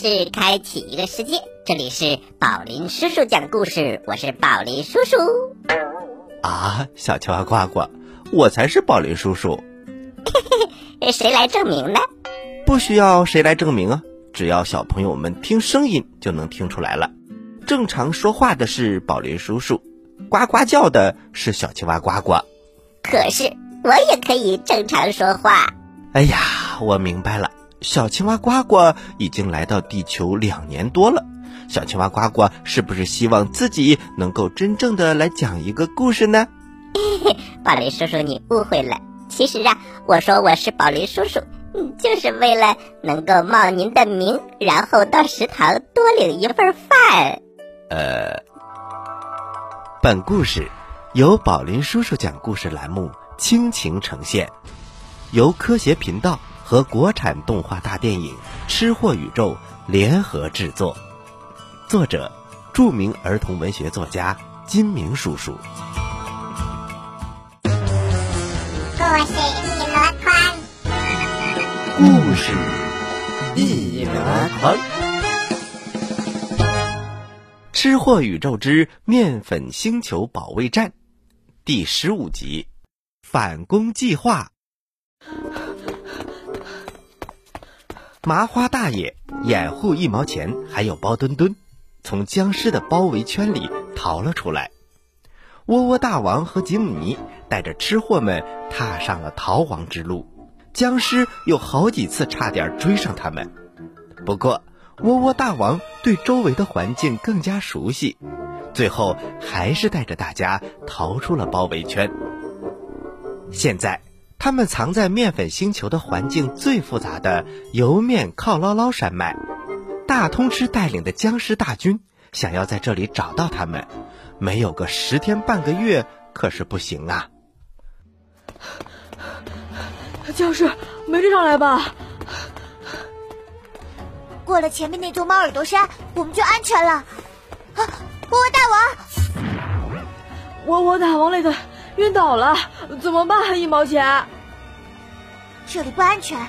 倾听一个故事，开启一个世界。这里是宝林叔叔讲故事，我是宝林叔叔。啊，小青蛙呱呱，我才是宝林叔叔。嘿嘿谁来证明呢？不需要谁来证明啊，只要小朋友们听声音就能听出来了。正常说话的是宝林叔叔，呱呱叫的是小青蛙呱呱。可是我也可以正常说话。哎呀，我明白了，小青蛙呱呱已经来到地球两年多了。小青蛙呱呱是不是希望自己能够真正的来讲一个故事呢？宝林叔叔，你误会了。其实啊，我说我是宝林叔叔，嗯，就是为了能够冒您的名，然后到食堂多领一份饭。呃，本故事由宝林叔叔讲故事栏目倾情呈现，由科学频道和国产动画大电影《吃货宇宙》联合制作。作者：著名儿童文学作家金明叔叔。故事一箩筐，故事一箩筐，《吃货宇宙之面粉星球保卫战》第十五集：反攻计划。麻花大爷掩护一毛钱，还有包墩墩。从僵尸的包围圈里逃了出来，窝窝大王和吉姆尼带着吃货们踏上了逃亡之路。僵尸有好几次差点追上他们，不过窝窝大王对周围的环境更加熟悉，最后还是带着大家逃出了包围圈。现在，他们藏在面粉星球的环境最复杂的油面靠捞捞山脉。大通吃带领的僵尸大军想要在这里找到他们，没有个十天半个月可是不行啊！僵尸没追上来吧？过了前面那座猫耳朵山，我们就安全了。啊，窝窝大王！窝窝大王来的晕倒了，怎么办？一毛钱？这里不安全，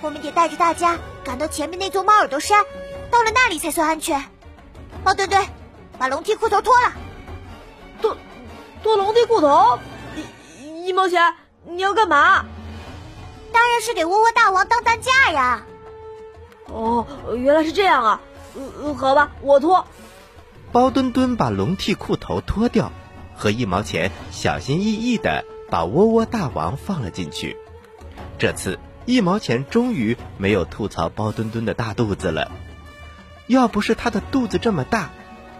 我们得带着大家赶到前面那座猫耳朵山。到了那里才算安全。哦，对对，把龙体裤头脱了。脱脱龙体裤头？一一毛钱？你要干嘛？当然是给窝窝大王当担架呀。哦，原来是这样啊。嗯好吧，我脱。包墩墩把龙体裤头脱掉，和一毛钱小心翼翼的把窝窝大王放了进去。这次一毛钱终于没有吐槽包墩墩的大肚子了。要不是他的肚子这么大，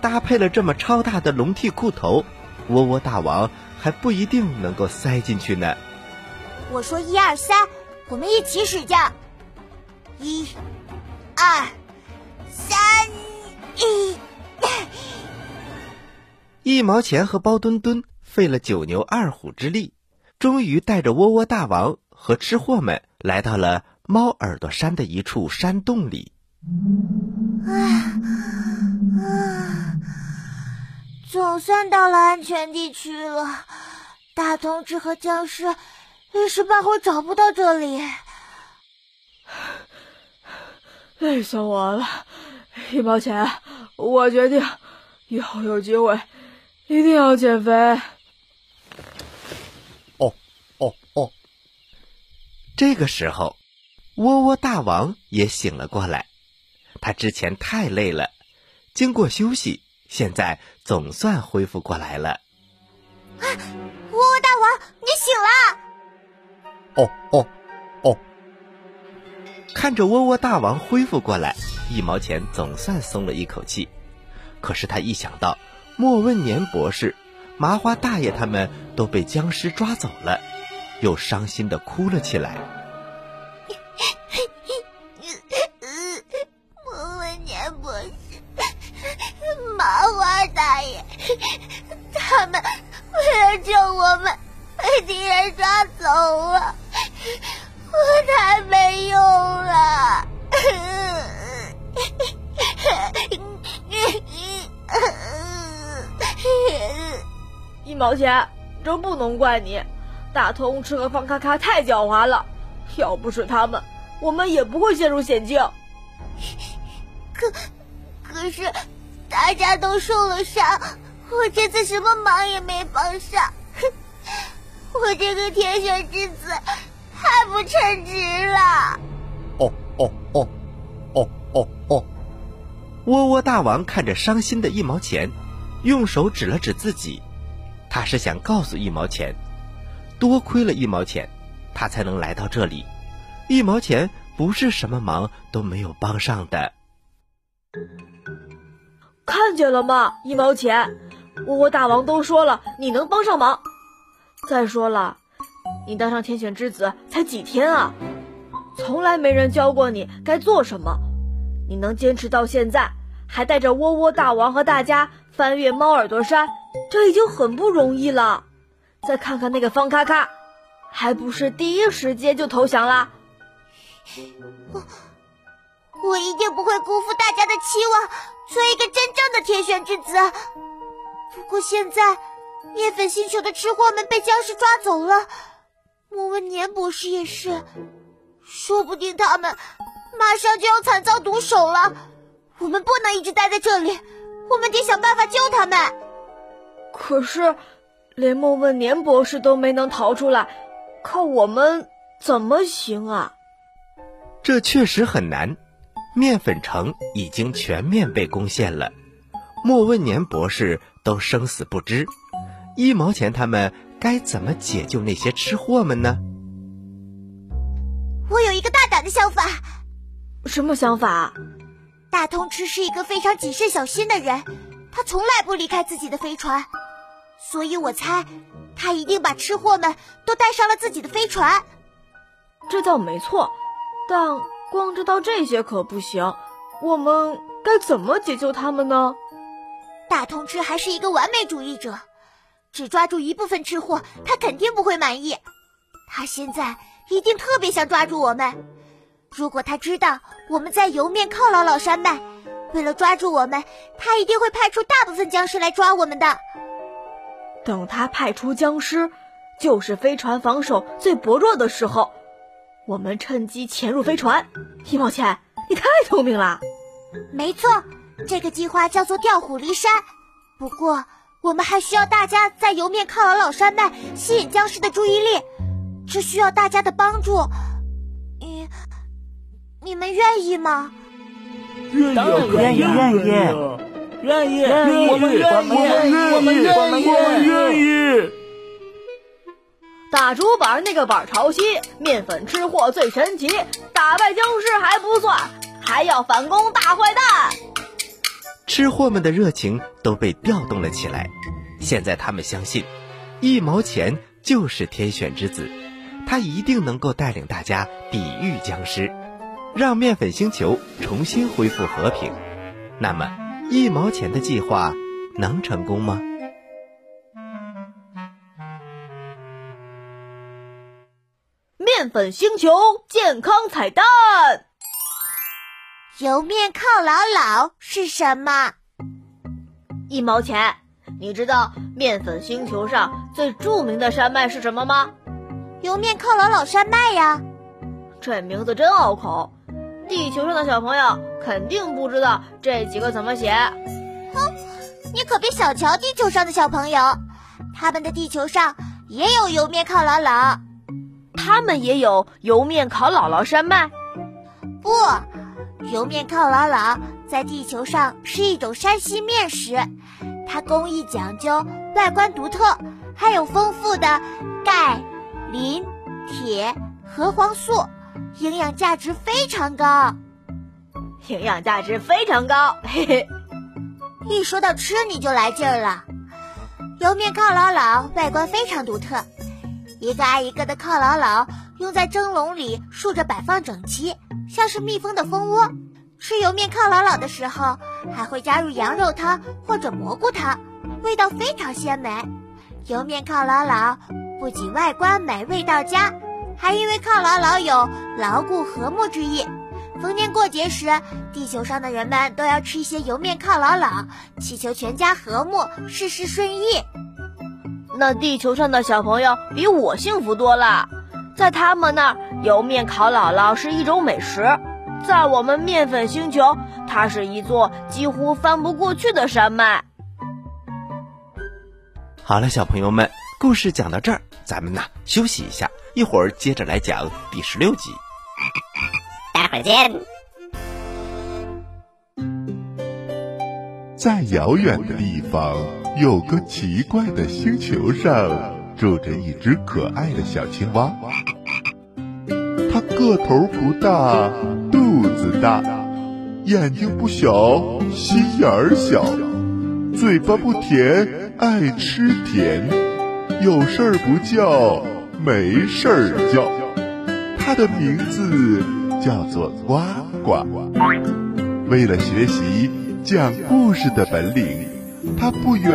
搭配了这么超大的龙屉裤头，窝窝大王还不一定能够塞进去呢。我说一二三，我们一起使劲！一、二、三，一。一毛钱和包墩墩费了九牛二虎之力，终于带着窝窝大王和吃货们来到了猫耳朵山的一处山洞里。啊啊！总算到了安全地区了。大同志和僵尸一时半会找不到这里，累死我了！一毛钱，我决定以后有机会一定要减肥。哦哦哦！这个时候，窝窝大王也醒了过来。他之前太累了，经过休息，现在总算恢复过来了。啊，窝窝大王，你醒了！哦哦哦！看着窝窝大王恢复过来，一毛钱总算松了一口气。可是他一想到莫问年博士、麻花大爷他们都被僵尸抓走了，又伤心的哭了起来。毛钱，这不能怪你。大通吃和方咔咔太狡猾了，要不是他们，我们也不会陷入险境。可可是大家都受了伤，我这次什么忙也没帮上，我这个天选之子太不称职了。哦哦哦，哦哦哦！窝窝大王看着伤心的一毛钱，用手指了指自己，他是想告诉一毛钱，多亏了一毛钱，他才能来到这里。一毛钱不是什么忙都没有帮上的。看见了吗？一毛钱，窝窝大王都说了，你能帮上忙。再说了，你当上天选之子才几天啊，从来没人教过你该做什么，你能坚持到现在，还带着窝窝大王和大家翻越猫耳朵山，这已经很不容易了。再看看那个方咔咔，还不是第一时间就投降了。我我一定不会辜负大家的期望，做一个真正的天选之子。不过现在，面粉星球的吃货们被僵尸抓走了，莫问年博士也是，说不定他们马上就要惨遭毒手了。我们不能一直待在这里，我们得想办法救他们。可是，连莫问年博士都没能逃出来，靠我们怎么行啊？这确实很难，面粉城已经全面被攻陷了，莫问年博士都生死不知，一毛钱他们该怎么解救那些吃货们呢？我有一个大胆的想法。什么想法？大通吃是一个非常谨慎小心的人，他从来不离开自己的飞船，所以我猜他一定把吃货们都带上了自己的飞船。这倒没错。但光知道这些可不行，我们该怎么解救他们呢？大通吃还是一个完美主义者，只抓住一部分吃货，他肯定不会满意。他现在一定特别想抓住我们。如果他知道我们在油面犒劳老山脉，为了抓住我们，他一定会派出大部分僵尸来抓我们的。等他派出僵尸，就是飞船防守最薄弱的时候。我们趁机潜入飞船，一毛钱，你太聪明了。没错，这个计划叫做调虎离山。不过，我们还需要大家在油面犒劳老山脉，吸引僵尸的注意力。这需要大家的帮助。你，你们愿意吗？愿意，愿意，愿意，愿意，愿意，我们愿意，我们愿意，我们愿意。打主板那个板朝西，面粉吃货最神奇，打败僵尸还不算，还要反攻大坏蛋。吃货们的热情都被调动了起来，现在他们相信，一毛钱就是天选之子，他一定能够带领大家抵御僵尸，让面粉星球重新恢复和平。那么，一毛钱的计划能成功吗？面粉星球健康彩蛋，油面犒老老是什么？一毛钱。你知道面粉星球上最著名的山脉是什么吗？油面犒老老山脉呀。这名字真拗口，地球上的小朋友肯定不知道这几个怎么写。哼，你可别小瞧地球上的小朋友，他们的地球上也有油面犒劳姥。他们也有油面烤姥姥山脉，不，油面烤姥姥在地球上是一种山西面食，它工艺讲究，外观独特，还有丰富的钙、磷、铁、核黄素，营养价值非常高。营养价值非常高，嘿嘿。一说到吃，你就来劲儿了。油面靠老老外观非常独特。一个挨一个的犒劳老用在蒸笼里竖着摆放整齐，像是蜜蜂的蜂窝。吃油面犒劳老的时候，还会加入羊肉汤或者蘑菇汤，味道非常鲜美。油面犒劳老不仅外观美、味道佳，还因为犒劳老有牢固和睦之意。逢年过节时，地球上的人们都要吃一些油面犒劳老，祈求全家和睦、事事顺意。那地球上的小朋友比我幸福多了，在他们那儿，油面烤姥姥是一种美食，在我们面粉星球，它是一座几乎翻不过去的山脉。好了，小朋友们，故事讲到这儿，咱们呢休息一下，一会儿接着来讲第十六集。待会儿见。在遥远的地方，有个奇怪的星球上，住着一只可爱的小青蛙。它个头不大，肚子大，眼睛不小，心眼儿小，嘴巴不甜，爱吃甜，有事儿不叫，没事儿叫。它的名字叫做呱呱。为了学习讲故事的本领，它不远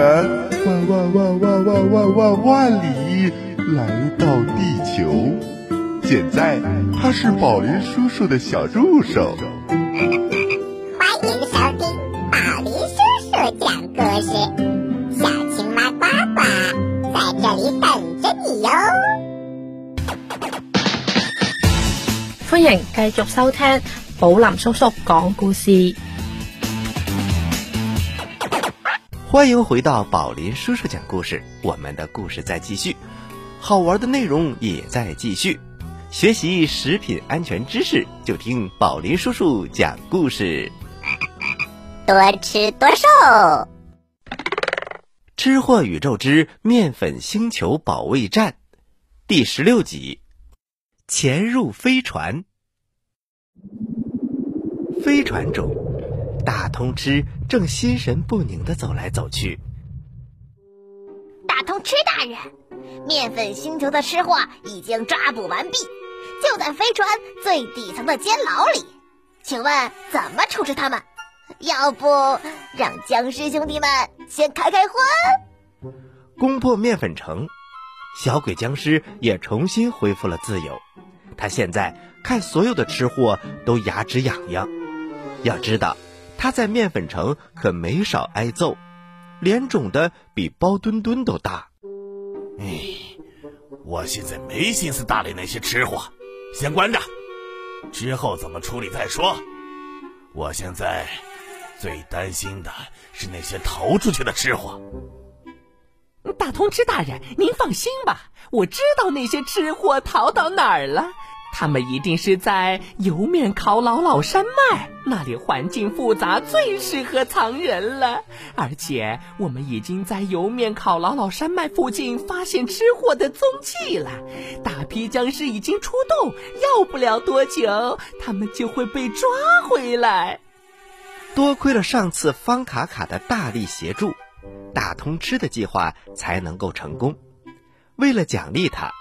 万万万万万万万万里来到地球。现在他是宝林叔叔的小助手。繼續收听宝林叔叔讲故事。欢迎回到宝林叔叔讲故事，我们的故事在继续，好玩的内容也在继续。学习食品安全知识，就听宝林叔叔讲故事。多吃多瘦，吃货宇宙之面粉星球保卫战第十六集：潜入飞船。飞船中，大通吃正心神不宁地走来走去。大通吃大人，面粉星球的吃货已经抓捕完毕，就在飞船最底层的监牢里。请问怎么处置他们？要不让僵尸兄弟们先开开荤？攻破面粉城，小鬼僵尸也重新恢复了自由。他现在看所有的吃货都牙齿痒痒。要知道，他在面粉城可没少挨揍，脸肿的比包墩墩都大。哎，我现在没心思搭理那些吃货，先关着，之后怎么处理再说。我现在最担心的是那些逃出去的吃货。大通吃大人，您放心吧，我知道那些吃货逃到哪儿了。他们一定是在油面烤老老山脉那里，环境复杂，最适合藏人了。而且我们已经在油面烤老老山脉附近发现吃货的踪迹了，大批僵尸已经出动，要不了多久，他们就会被抓回来。多亏了上次方卡卡的大力协助，大通吃的计划才能够成功。为了奖励他。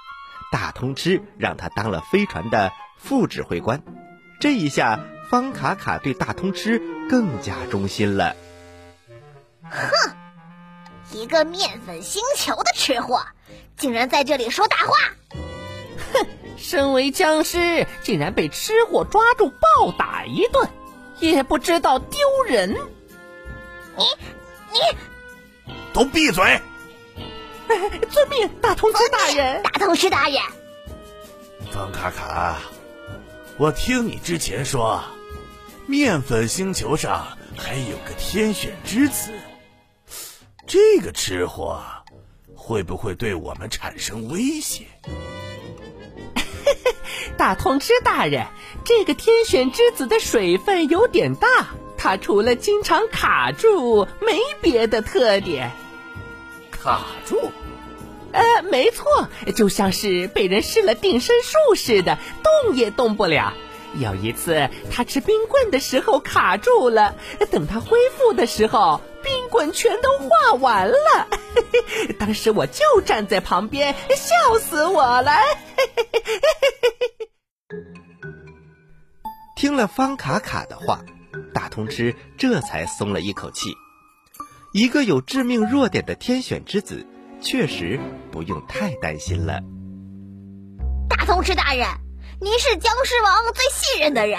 大通吃让他当了飞船的副指挥官，这一下方卡卡对大通吃更加忠心了。哼，一个面粉星球的吃货，竟然在这里说大话！哼，身为僵尸，竟然被吃货抓住暴打一顿，也不知道丢人。你你，都闭嘴！遵命，大通吃大人。大通吃大人，方卡卡，我听你之前说，面粉星球上还有个天选之子，这个吃货会不会对我们产生威胁？大通知大人，这个天选之子的水分有点大，他除了经常卡住，没别的特点。卡住。呃，没错，就像是被人施了定身术似的，动也动不了。有一次，他吃冰棍的时候卡住了，等他恢复的时候，冰棍全都化完了。当时我就站在旁边，笑死我了。听了方卡卡的话，大通吃这才松了一口气。一个有致命弱点的天选之子。确实不用太担心了。大通吃大人，您是僵尸王最信任的人，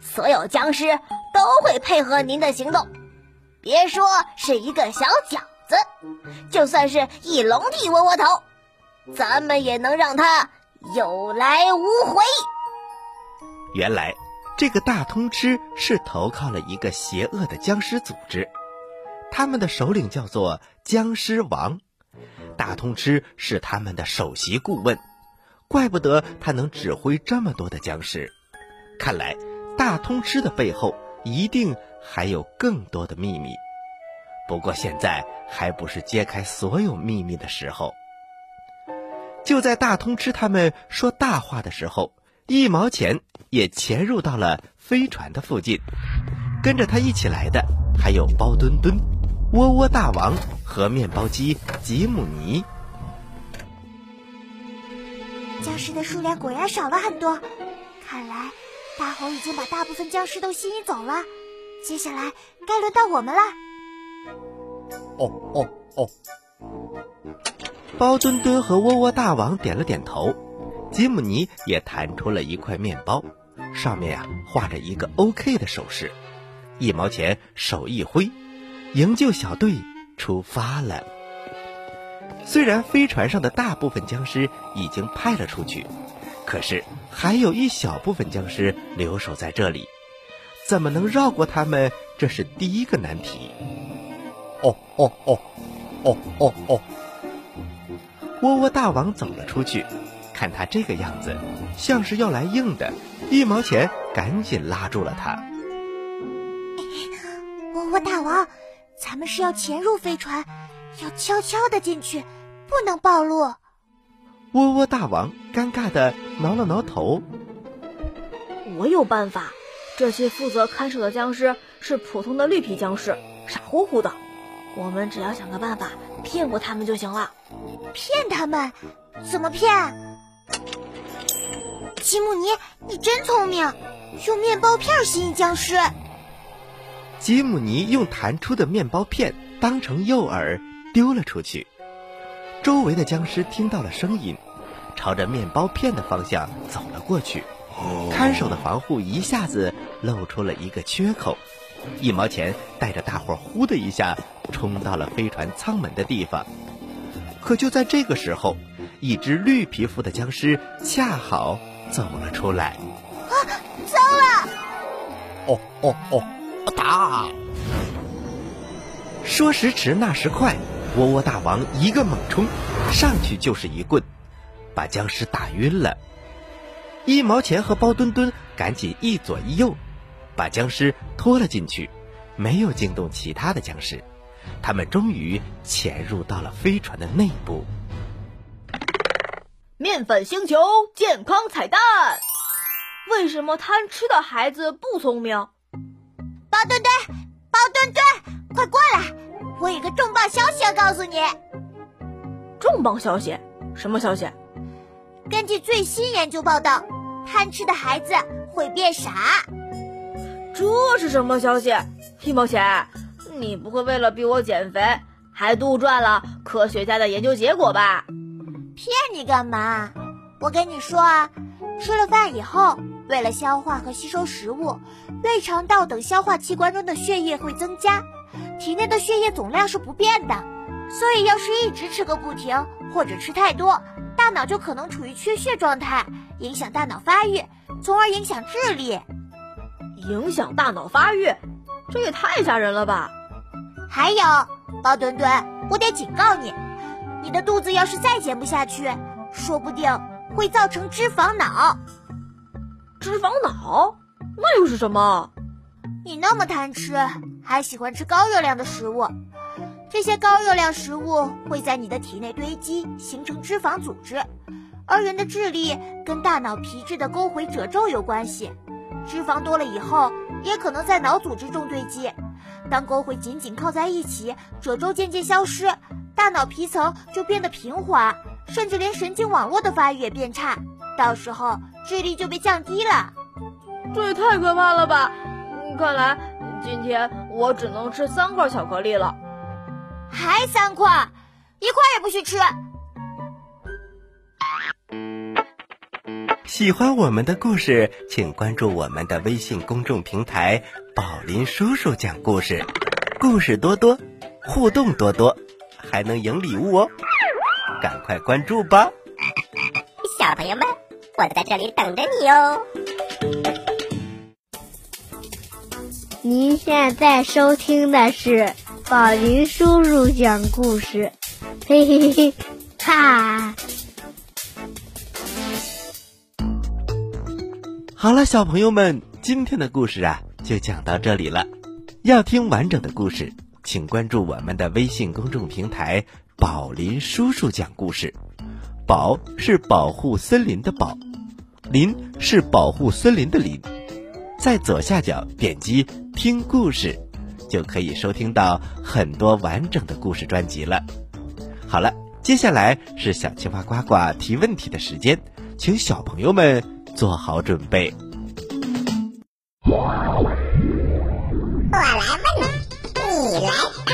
所有僵尸都会配合您的行动。别说是一个小饺子，就算是一笼屉窝窝头，咱们也能让他有来无回。原来，这个大通吃是投靠了一个邪恶的僵尸组织，他们的首领叫做僵尸王。大通吃是他们的首席顾问，怪不得他能指挥这么多的僵尸。看来大通吃的背后一定还有更多的秘密。不过现在还不是揭开所有秘密的时候。就在大通吃他们说大话的时候，一毛钱也潜入到了飞船的附近。跟着他一起来的还有包墩墩、窝窝大王和面包机吉姆尼。僵尸的数量果然少了很多，看来大红已经把大部分僵尸都吸引走了。接下来该轮到我们了。哦哦哦！包墩墩和窝窝大王点了点头，吉姆尼也弹出了一块面包，上面呀画着一个 OK 的手势。一毛钱手一挥，营救小队出发了。虽然飞船上的大部分僵尸已经派了出去，可是还有一小部分僵尸留守在这里，怎么能绕过他们？这是第一个难题。哦哦哦，哦哦哦！窝窝大王走了出去，看他这个样子，像是要来硬的。一毛钱赶紧拉住了他。窝窝大王，咱们是要潜入飞船，要悄悄的进去，不能暴露。窝窝大王尴尬的挠了挠头。我有办法，这些负责看守的僵尸是普通的绿皮僵尸，傻乎乎的。我们只要想个办法骗过他们就行了。骗他们？怎么骗？吉姆尼，你真聪明，用面包片吸引僵尸。吉姆尼用弹出的面包片当成诱饵丢了出去，周围的僵尸听到了声音，朝着面包片的方向走了过去。看守的防护一下子露出了一个缺口。一毛钱带着大伙儿呼的一下冲到了飞船舱门的地方，可就在这个时候，一只绿皮肤的僵尸恰好走了出来。啊，糟了！哦哦哦，打！说时迟，那时快，窝窝大王一个猛冲，上去就是一棍，把僵尸打晕了。一毛钱和包墩墩赶紧一左一右。把僵尸拖了进去，没有惊动其他的僵尸，他们终于潜入到了飞船的内部。面粉星球健康彩蛋：为什么贪吃的孩子不聪明？包墩墩，包墩墩，快过来！我有个重磅消息要告诉你。重磅消息？什么消息？根据最新研究报道，贪吃的孩子会变傻。这是什么消息？一毛钱，你不会为了逼我减肥，还杜撰了科学家的研究结果吧？骗你干嘛？我跟你说啊，吃了饭以后，为了消化和吸收食物，胃肠道等消化器官中的血液会增加，体内的血液总量是不变的。所以要是一直吃个不停，或者吃太多，大脑就可能处于缺血状态，影响大脑发育，从而影响智力。影响大脑发育，这也太吓人了吧！还有，包墩墩，我得警告你，你的肚子要是再减不下去，说不定会造成脂肪脑。脂肪脑？那又是什么？你那么贪吃，还喜欢吃高热量的食物，这些高热量食物会在你的体内堆积，形成脂肪组织，而人的智力跟大脑皮质的沟回褶皱有关系。脂肪多了以后，也可能在脑组织中堆积。当沟回紧紧靠在一起，褶皱渐渐消失，大脑皮层就变得平滑，甚至连神经网络的发育也变差。到时候智力就被降低了。这也太可怕了吧！看来今天我只能吃三块巧克力了。还三块？一块也不许吃！喜欢我们的故事，请关注我们的微信公众平台“宝林叔叔讲故事”，故事多多，互动多多，还能赢礼物哦！赶快关注吧，小朋友们，我在这里等着你哦。您现在收听的是宝林叔叔讲故事，嘿嘿嘿，哈！好了，小朋友们，今天的故事啊就讲到这里了。要听完整的故事，请关注我们的微信公众平台“宝林叔叔讲故事”。宝是保护森林的宝，林是保护森林的林。在左下角点击听故事，就可以收听到很多完整的故事专辑了。好了，接下来是小青蛙呱呱提问题的时间，请小朋友们做好准备。我来问你，你来答，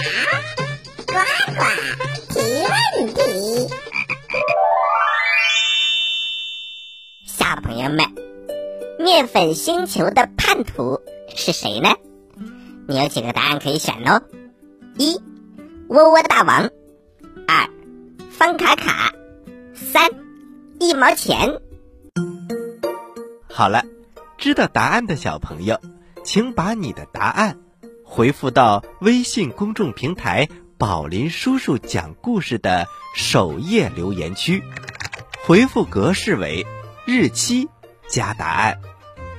呱呱粉星球的叛徒是谁呢？你有几个答案可以选哦：一，窝窝大王；二，方卡卡；三，一毛钱。好了，知道答案的小朋友，请把你的答案回复到微信公众平台“宝林叔叔讲故事”的首页留言区，回复格式为。日期加答案，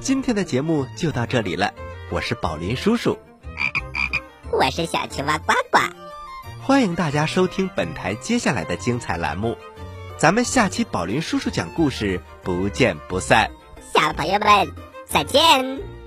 今天的节目就到这里了。我是宝林叔叔，我是小青蛙呱呱，欢迎大家收听本台接下来的精彩栏目，咱们下期宝林叔叔讲故事不见不散。小朋友们再见。